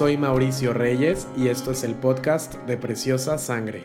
Soy Mauricio Reyes y esto es el podcast de Preciosa Sangre.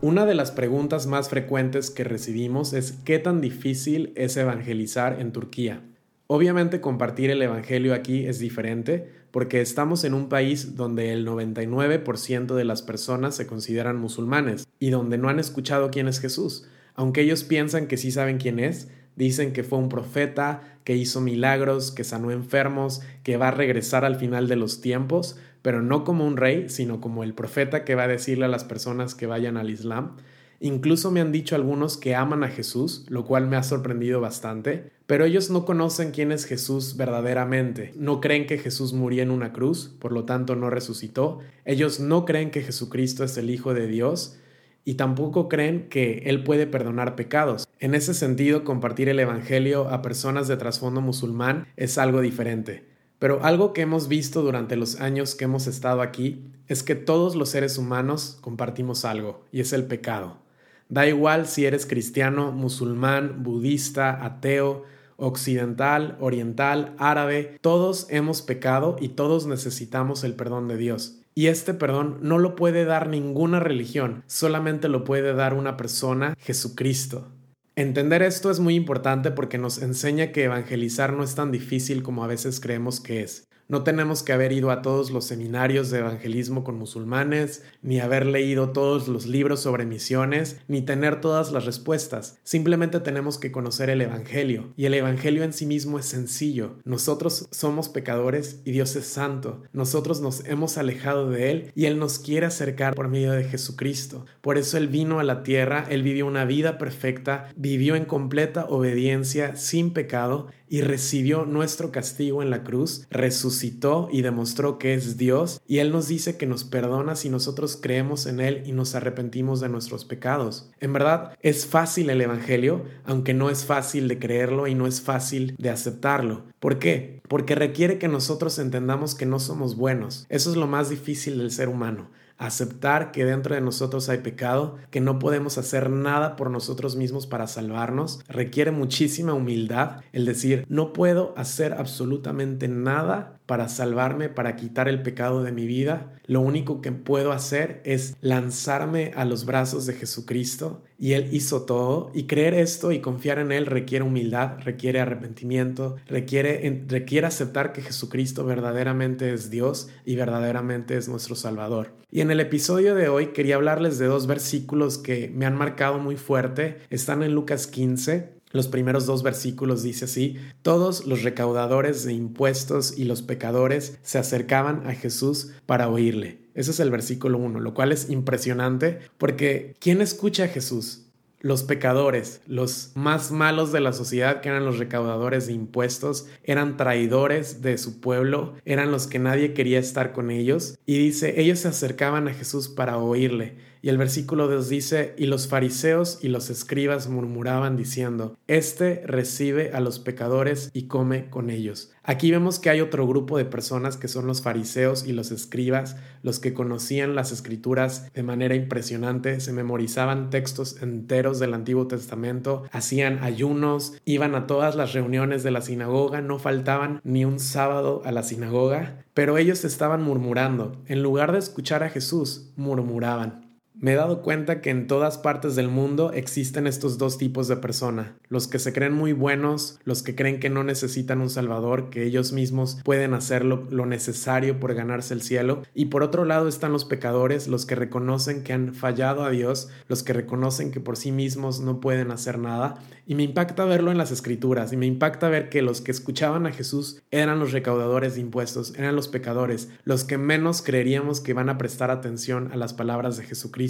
Una de las preguntas más frecuentes que recibimos es ¿qué tan difícil es evangelizar en Turquía? Obviamente compartir el Evangelio aquí es diferente porque estamos en un país donde el 99% de las personas se consideran musulmanes y donde no han escuchado quién es Jesús. Aunque ellos piensan que sí saben quién es, Dicen que fue un profeta, que hizo milagros, que sanó enfermos, que va a regresar al final de los tiempos, pero no como un rey, sino como el profeta que va a decirle a las personas que vayan al Islam. Incluso me han dicho algunos que aman a Jesús, lo cual me ha sorprendido bastante, pero ellos no conocen quién es Jesús verdaderamente. No creen que Jesús murió en una cruz, por lo tanto no resucitó. Ellos no creen que Jesucristo es el Hijo de Dios y tampoco creen que Él puede perdonar pecados. En ese sentido, compartir el Evangelio a personas de trasfondo musulmán es algo diferente. Pero algo que hemos visto durante los años que hemos estado aquí es que todos los seres humanos compartimos algo, y es el pecado. Da igual si eres cristiano, musulmán, budista, ateo, occidental, oriental, árabe, todos hemos pecado y todos necesitamos el perdón de Dios. Y este perdón no lo puede dar ninguna religión, solamente lo puede dar una persona, Jesucristo. Entender esto es muy importante porque nos enseña que evangelizar no es tan difícil como a veces creemos que es. No tenemos que haber ido a todos los seminarios de evangelismo con musulmanes, ni haber leído todos los libros sobre misiones, ni tener todas las respuestas. Simplemente tenemos que conocer el Evangelio. Y el Evangelio en sí mismo es sencillo. Nosotros somos pecadores y Dios es santo. Nosotros nos hemos alejado de Él y Él nos quiere acercar por medio de Jesucristo. Por eso Él vino a la tierra, Él vivió una vida perfecta, vivió en completa obediencia, sin pecado, y recibió nuestro castigo en la cruz, resucitó y demostró que es Dios, y Él nos dice que nos perdona si nosotros creemos en Él y nos arrepentimos de nuestros pecados. En verdad, es fácil el Evangelio, aunque no es fácil de creerlo y no es fácil de aceptarlo. ¿Por qué? Porque requiere que nosotros entendamos que no somos buenos. Eso es lo más difícil del ser humano aceptar que dentro de nosotros hay pecado, que no podemos hacer nada por nosotros mismos para salvarnos. Requiere muchísima humildad el decir, no puedo hacer absolutamente nada para salvarme, para quitar el pecado de mi vida. Lo único que puedo hacer es lanzarme a los brazos de Jesucristo y Él hizo todo. Y creer esto y confiar en Él requiere humildad, requiere arrepentimiento, requiere, requiere aceptar que Jesucristo verdaderamente es Dios y verdaderamente es nuestro Salvador. Y en el episodio de hoy quería hablarles de dos versículos que me han marcado muy fuerte. Están en Lucas 15 los primeros dos versículos dice así, todos los recaudadores de impuestos y los pecadores se acercaban a Jesús para oírle. Ese es el versículo 1, lo cual es impresionante porque ¿quién escucha a Jesús? Los pecadores, los más malos de la sociedad, que eran los recaudadores de impuestos, eran traidores de su pueblo, eran los que nadie quería estar con ellos. Y dice, ellos se acercaban a Jesús para oírle. Y el versículo 2 dice, y los fariseos y los escribas murmuraban diciendo, Este recibe a los pecadores y come con ellos. Aquí vemos que hay otro grupo de personas que son los fariseos y los escribas, los que conocían las escrituras de manera impresionante, se memorizaban textos enteros del Antiguo Testamento, hacían ayunos, iban a todas las reuniones de la sinagoga, no faltaban ni un sábado a la sinagoga, pero ellos estaban murmurando. En lugar de escuchar a Jesús, murmuraban. Me he dado cuenta que en todas partes del mundo existen estos dos tipos de persona, los que se creen muy buenos, los que creen que no necesitan un salvador, que ellos mismos pueden hacer lo, necesario por ganarse el cielo, y por otro lado están los pecadores, los que reconocen que han fallado a Dios, los que reconocen que por sí mismos no pueden hacer nada, y me impacta verlo en las escrituras, y me impacta ver que los que escuchaban a Jesús eran los recaudadores de impuestos, eran los pecadores, los que menos creeríamos que van a prestar atención a las palabras de Jesucristo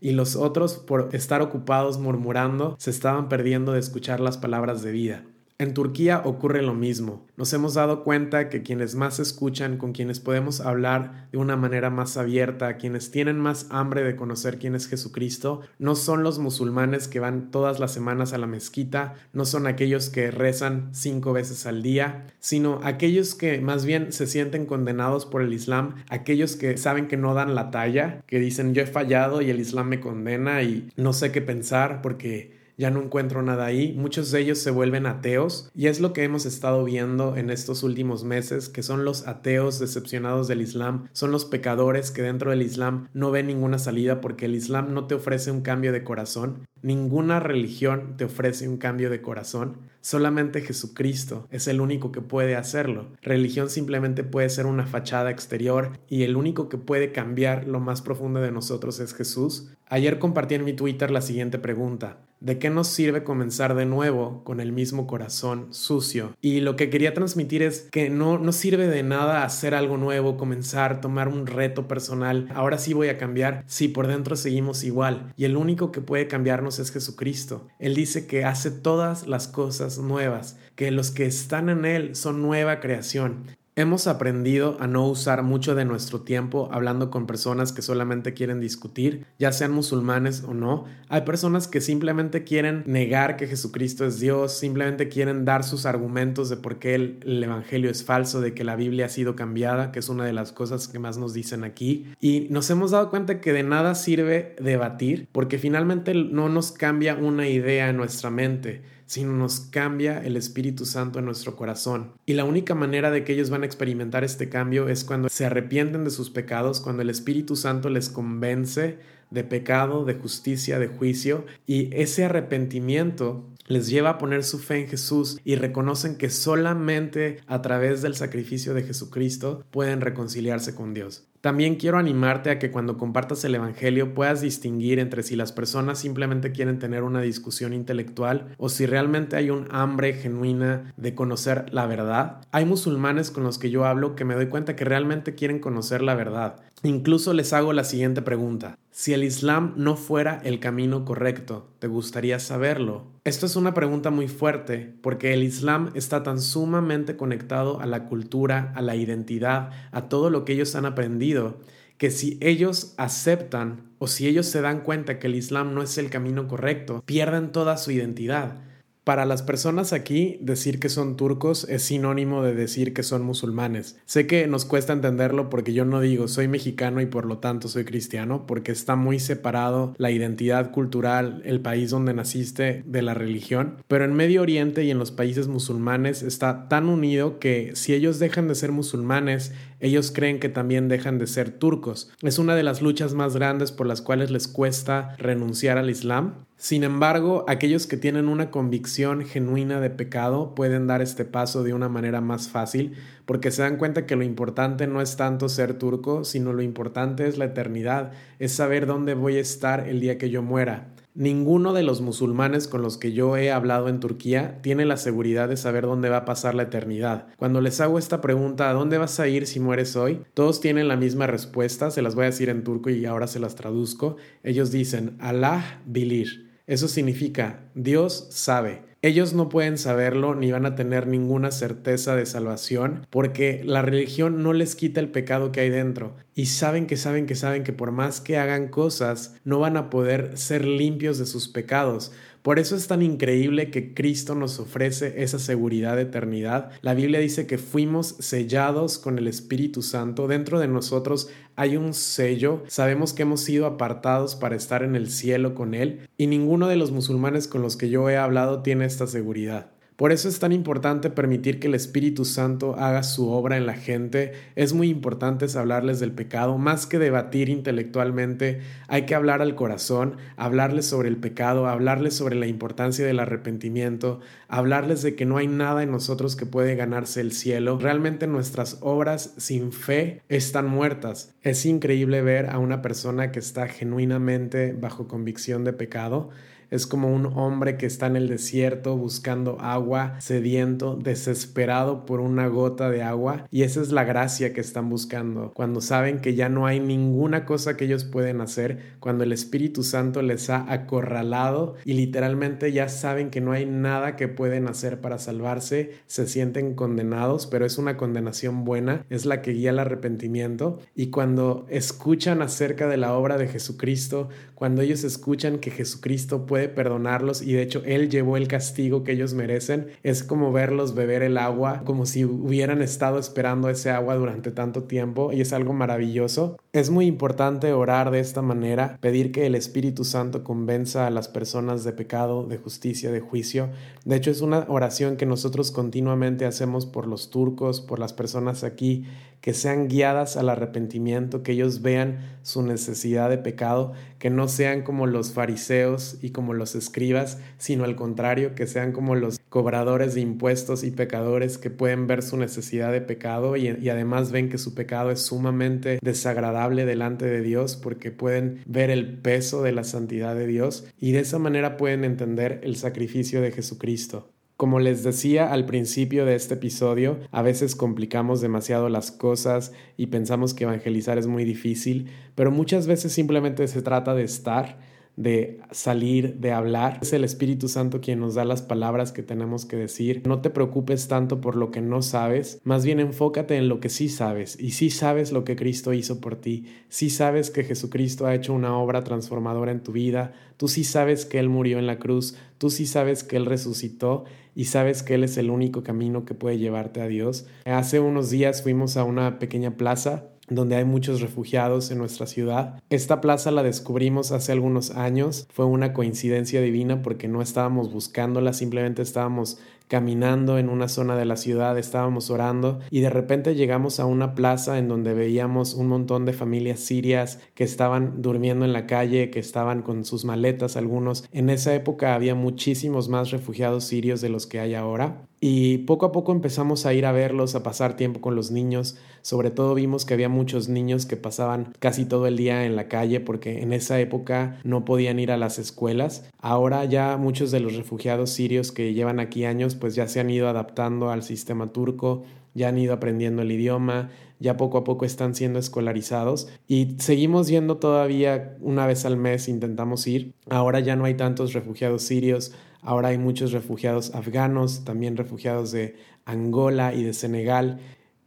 y los otros, por estar ocupados murmurando, se estaban perdiendo de escuchar las palabras de vida. En Turquía ocurre lo mismo. Nos hemos dado cuenta que quienes más escuchan, con quienes podemos hablar de una manera más abierta, quienes tienen más hambre de conocer quién es Jesucristo, no son los musulmanes que van todas las semanas a la mezquita, no son aquellos que rezan cinco veces al día, sino aquellos que más bien se sienten condenados por el Islam, aquellos que saben que no dan la talla, que dicen yo he fallado y el Islam me condena y no sé qué pensar porque ya no encuentro nada ahí, muchos de ellos se vuelven ateos y es lo que hemos estado viendo en estos últimos meses, que son los ateos decepcionados del Islam, son los pecadores que dentro del Islam no ven ninguna salida porque el Islam no te ofrece un cambio de corazón, ninguna religión te ofrece un cambio de corazón, solamente Jesucristo es el único que puede hacerlo. Religión simplemente puede ser una fachada exterior y el único que puede cambiar lo más profundo de nosotros es Jesús. Ayer compartí en mi Twitter la siguiente pregunta. ¿De qué nos sirve comenzar de nuevo con el mismo corazón sucio? Y lo que quería transmitir es que no, no sirve de nada hacer algo nuevo, comenzar, tomar un reto personal. Ahora sí voy a cambiar si por dentro seguimos igual. Y el único que puede cambiarnos es Jesucristo. Él dice que hace todas las cosas nuevas, que los que están en Él son nueva creación. Hemos aprendido a no usar mucho de nuestro tiempo hablando con personas que solamente quieren discutir, ya sean musulmanes o no. Hay personas que simplemente quieren negar que Jesucristo es Dios, simplemente quieren dar sus argumentos de por qué el, el, Evangelio es falso, de que la Biblia ha sido cambiada, que es una de las cosas que más nos dicen aquí. Y nos hemos dado cuenta que de nada sirve debatir, porque finalmente no nos cambia una idea en nuestra mente sino nos cambia el Espíritu Santo en nuestro corazón. Y la única manera de que ellos van a experimentar este cambio es cuando se arrepienten de sus pecados, cuando el Espíritu Santo les convence de pecado, de justicia, de juicio, y ese arrepentimiento les lleva a poner su fe en Jesús y reconocen que solamente a través del sacrificio de Jesucristo pueden reconciliarse con Dios. También quiero animarte a que cuando compartas el Evangelio puedas distinguir entre si las personas simplemente quieren tener una discusión intelectual o si realmente hay un hambre genuina de conocer la verdad. Hay musulmanes con los que yo hablo que me doy cuenta que realmente quieren conocer la verdad. Incluso les hago la siguiente pregunta. Si el Islam no fuera el camino correcto, ¿te gustaría saberlo? Esto es una pregunta muy fuerte porque el Islam está tan sumamente conectado a la cultura, a la identidad, a todo lo que ellos han aprendido, que si ellos aceptan o si ellos se dan cuenta que el Islam no es el camino correcto, pierden toda su identidad. Para las personas aquí, decir que son turcos es sinónimo de decir que son musulmanes. Sé que nos cuesta entenderlo porque yo no digo soy mexicano y por lo tanto soy cristiano, porque está muy separado la identidad cultural, el país donde naciste de la religión, pero en Medio Oriente y en los países musulmanes está tan unido que si ellos dejan de ser musulmanes, ellos creen que también dejan de ser turcos. Es una de las luchas más grandes por las cuales les cuesta renunciar al Islam sin embargo, aquellos que tienen una convicción genuina de pecado pueden dar este paso de una manera más fácil porque se dan cuenta que lo importante no es tanto ser turco, sino lo importante es la eternidad, es saber dónde voy a estar el día que yo muera. Ninguno de los musulmanes con los que yo he hablado en Turquía tiene la seguridad de saber dónde va a pasar la eternidad. Cuando les hago esta pregunta, ¿a dónde vas a ir si mueres hoy? Todos tienen la misma respuesta, se las voy a decir en turco y ahora se las traduzco. Ellos dicen, Allah bilir. Eso significa, Dios sabe. Ellos no pueden saberlo ni van a tener ninguna certeza de salvación porque la religión no les quita el pecado que hay dentro. Y saben que saben que saben que por más que hagan cosas no van a poder ser limpios de sus pecados por eso es tan increíble que Cristo nos ofrece esa seguridad de eternidad. La Biblia dice que fuimos sellados con el Espíritu Santo. Dentro de nosotros hay un sello. Sabemos que hemos sido apartados para estar en el cielo con Él. Y ninguno de los musulmanes con los que yo he hablado tiene esta seguridad. Por eso es tan importante permitir que el Espíritu Santo haga su obra en la gente. Es muy importante hablarles del pecado. Más que debatir intelectualmente, hay que hablar al corazón, hablarles sobre el pecado, hablarles sobre la importancia del arrepentimiento, hablarles de que no hay nada en nosotros que puede ganarse el cielo. Realmente nuestras obras sin fe están muertas. Es increíble ver a una persona que está genuinamente bajo convicción de pecado es como un hombre que está en el desierto buscando agua, sediento, desesperado por una gota de agua. Y esa es la gracia que están buscando. Cuando saben que ya no hay ninguna cosa que ellos pueden hacer, cuando el Espíritu Santo les ha acorralado y literalmente ya saben que no hay nada que pueden hacer para salvarse, se sienten condenados, pero es una condenación buena, es la que guía el arrepentimiento. Y cuando escuchan acerca de la obra de Jesucristo, cuando ellos escuchan que Jesucristo puede perdonarlos y de hecho Él llevó el castigo que ellos merecen. Es como verlos beber el agua, como si hubieran estado esperando ese agua durante tanto tiempo y es algo maravilloso. Es muy importante orar de esta manera, pedir que el Espíritu Santo convenza a las personas de pecado, de justicia, de juicio. De hecho, es una oración que nosotros continuamente hacemos por los turcos, por las personas aquí que sean guiadas al arrepentimiento, que ellos vean su necesidad de pecado, que no sean como los fariseos y como los escribas, sino al contrario, que sean como los cobradores de impuestos y pecadores que pueden ver su necesidad de pecado y, además ven que su pecado es sumamente desagradable delante de Dios porque pueden ver el peso de la santidad de Dios y de esa manera pueden entender el sacrificio de Jesucristo. Como les decía al principio de este episodio, a veces complicamos demasiado las cosas y pensamos que evangelizar es muy difícil, pero muchas veces simplemente se trata de estar de salir, de hablar. Es el Espíritu Santo quien nos da las palabras que tenemos que decir. No te preocupes tanto por lo que no sabes, más bien enfócate en lo que sí sabes. Y sí sabes lo que Cristo hizo por ti, sí sabes que Jesucristo ha hecho una obra transformadora en tu vida, tú sí sabes que Él murió en la cruz, tú sí sabes que Él resucitó y sabes que Él es el único camino que puede llevarte a Dios. Hace unos días fuimos a una pequeña plaza donde hay muchos refugiados en nuestra ciudad. Esta plaza la descubrimos hace algunos años, fue una coincidencia divina porque no estábamos buscándola, simplemente estábamos caminando en una zona de la ciudad, estábamos orando y de repente llegamos a una plaza en donde veíamos un montón de familias sirias que estaban durmiendo en la calle, que estaban con sus maletas algunos. En esa época había muchísimos más refugiados sirios de los que hay ahora y poco a poco empezamos a ir a verlos, a pasar tiempo con los niños. Sobre todo vimos que había muchos niños que pasaban casi todo el día en la calle porque en esa época no podían ir a las escuelas. Ahora ya muchos de los refugiados sirios que llevan aquí años pues ya se han ido adaptando al sistema turco, ya han ido aprendiendo el idioma, ya poco a poco están siendo escolarizados y seguimos yendo todavía una vez al mes, intentamos ir. Ahora ya no hay tantos refugiados sirios, ahora hay muchos refugiados afganos, también refugiados de Angola y de Senegal.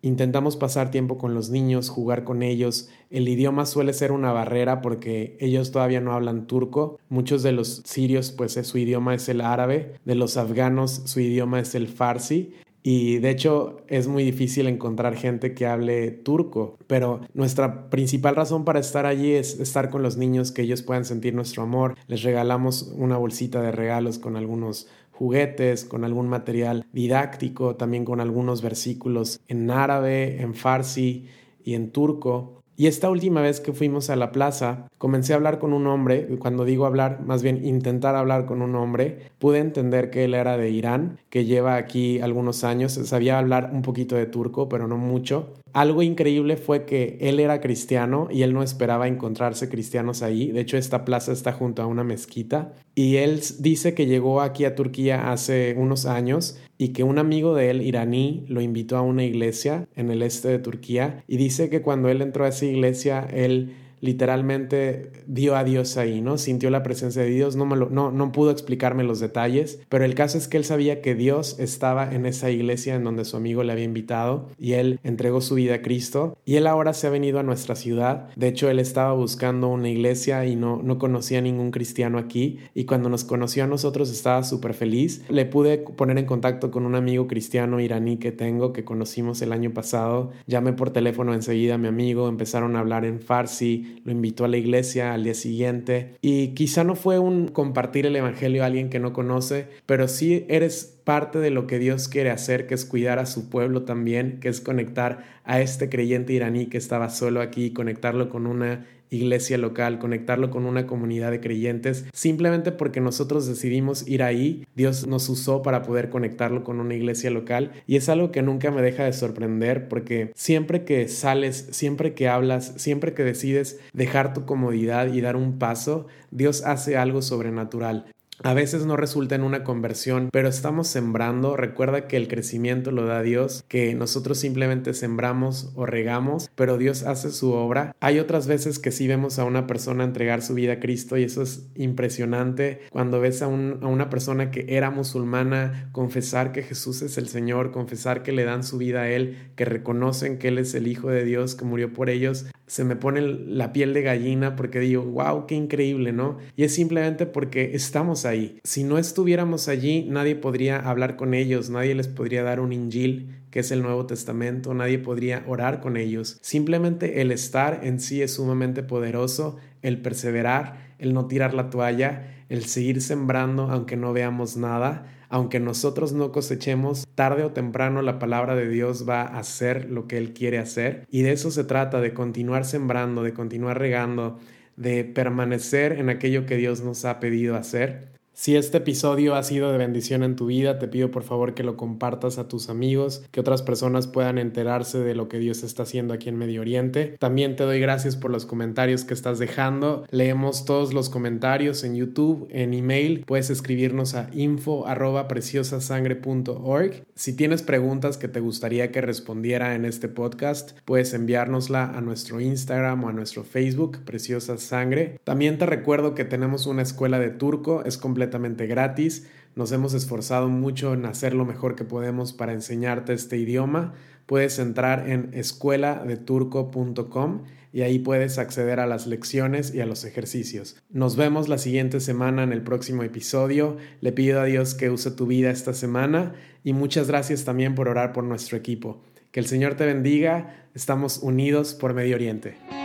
Intentamos pasar tiempo con los niños, jugar con ellos. El idioma suele ser una barrera porque ellos todavía no hablan turco. Muchos de los sirios, pues su idioma es el árabe. De los afganos, su idioma es el farsi. Y de hecho es muy difícil encontrar gente que hable turco, pero nuestra principal razón para estar allí es estar con los niños, que ellos puedan sentir nuestro amor. Les regalamos una bolsita de regalos con algunos juguetes, con algún material didáctico, también con algunos versículos en árabe, en farsi y en turco. Y esta última vez que fuimos a la plaza, comencé a hablar con un hombre, cuando digo hablar, más bien intentar hablar con un hombre, pude entender que él era de Irán, que lleva aquí algunos años, sabía hablar un poquito de turco, pero no mucho. Algo increíble fue que él era cristiano y él no esperaba encontrarse cristianos ahí. De hecho, esta plaza está junto a una mezquita. Y él dice que llegó aquí a Turquía hace unos años y que un amigo de él, iraní, lo invitó a una iglesia en el este de Turquía y dice que cuando él entró a esa iglesia, él literalmente dio a Dios ahí, ¿no? Sintió la presencia de Dios, no, me lo, no, no pudo explicarme los detalles, pero el caso es que él sabía que Dios estaba en esa iglesia en donde su amigo le había invitado y él entregó su vida a Cristo y él ahora se ha venido a nuestra ciudad. De hecho, él estaba buscando una iglesia y no, no conocía ningún cristiano aquí y cuando nos conoció a nosotros estaba súper feliz. Le pude poner en contacto con un amigo cristiano iraní que tengo que conocimos el año pasado. Llamé por teléfono enseguida a mi amigo, empezaron a hablar en farsi, lo invitó a la iglesia al día siguiente. Y quizá no fue un compartir el Evangelio a alguien que no conoce, pero sí eres parte de lo que Dios quiere hacer, que es cuidar a su pueblo también, que es conectar a este creyente iraní que estaba solo aquí, conectarlo con una iglesia local, conectarlo con una comunidad de creyentes, simplemente porque nosotros decidimos ir ahí, Dios nos usó para poder conectarlo con una iglesia local y es algo que nunca me deja de sorprender porque siempre que sales, siempre que hablas, siempre que decides dejar tu comodidad y dar un paso, Dios hace algo sobrenatural. A veces no resulta en una conversión, pero estamos sembrando. Recuerda que el crecimiento lo da Dios, que nosotros simplemente sembramos o regamos, pero Dios hace su obra. Hay otras veces que sí vemos a una persona entregar su vida a Cristo y eso es impresionante. Cuando ves a, una persona que era musulmana confesar que Jesús es el Señor, confesar que le dan su vida a Él, que reconocen que Él es el Hijo de Dios, que murió por ellos, se me pone la piel de gallina porque digo, wow, qué increíble, ¿no? Y es simplemente porque estamos ahí. Si no estuviéramos allí, nadie podría hablar con ellos, nadie les podría dar un injil, que es el Nuevo Testamento, nadie podría orar con ellos. Simplemente el estar en sí es sumamente poderoso, el perseverar, el no tirar la toalla, el seguir sembrando aunque no veamos nada, aunque nosotros no cosechemos, tarde o temprano la palabra de Dios va a hacer lo que Él quiere hacer. Y de eso se trata, de continuar sembrando, de continuar regando, de permanecer en aquello que Dios nos ha pedido hacer. Si este episodio ha sido de bendición en tu vida, te pido por favor que lo compartas a tus amigos, que otras personas puedan enterarse de lo que Dios está haciendo aquí en Medio Oriente. También te doy gracias por los comentarios que estás dejando. Leemos todos los comentarios en YouTube, en email. Puedes escribirnos a info Si tienes preguntas que te gustaría que respondiera en este podcast, puedes enviárnosla a nuestro Instagram o a nuestro Facebook, Preciosa Sangre. También te recuerdo que tenemos una escuela de turco, es completamente gratis. Nos hemos esforzado mucho en hacer lo mejor que podemos para enseñarte este idioma. Puedes entrar en escueladeturco.com y ahí puedes acceder a las lecciones y a los ejercicios. Nos vemos la siguiente semana en el próximo episodio. Le pido a Dios que use tu vida esta semana y muchas gracias también por orar por nuestro equipo. Que el Señor te bendiga. Estamos unidos por Medio Oriente.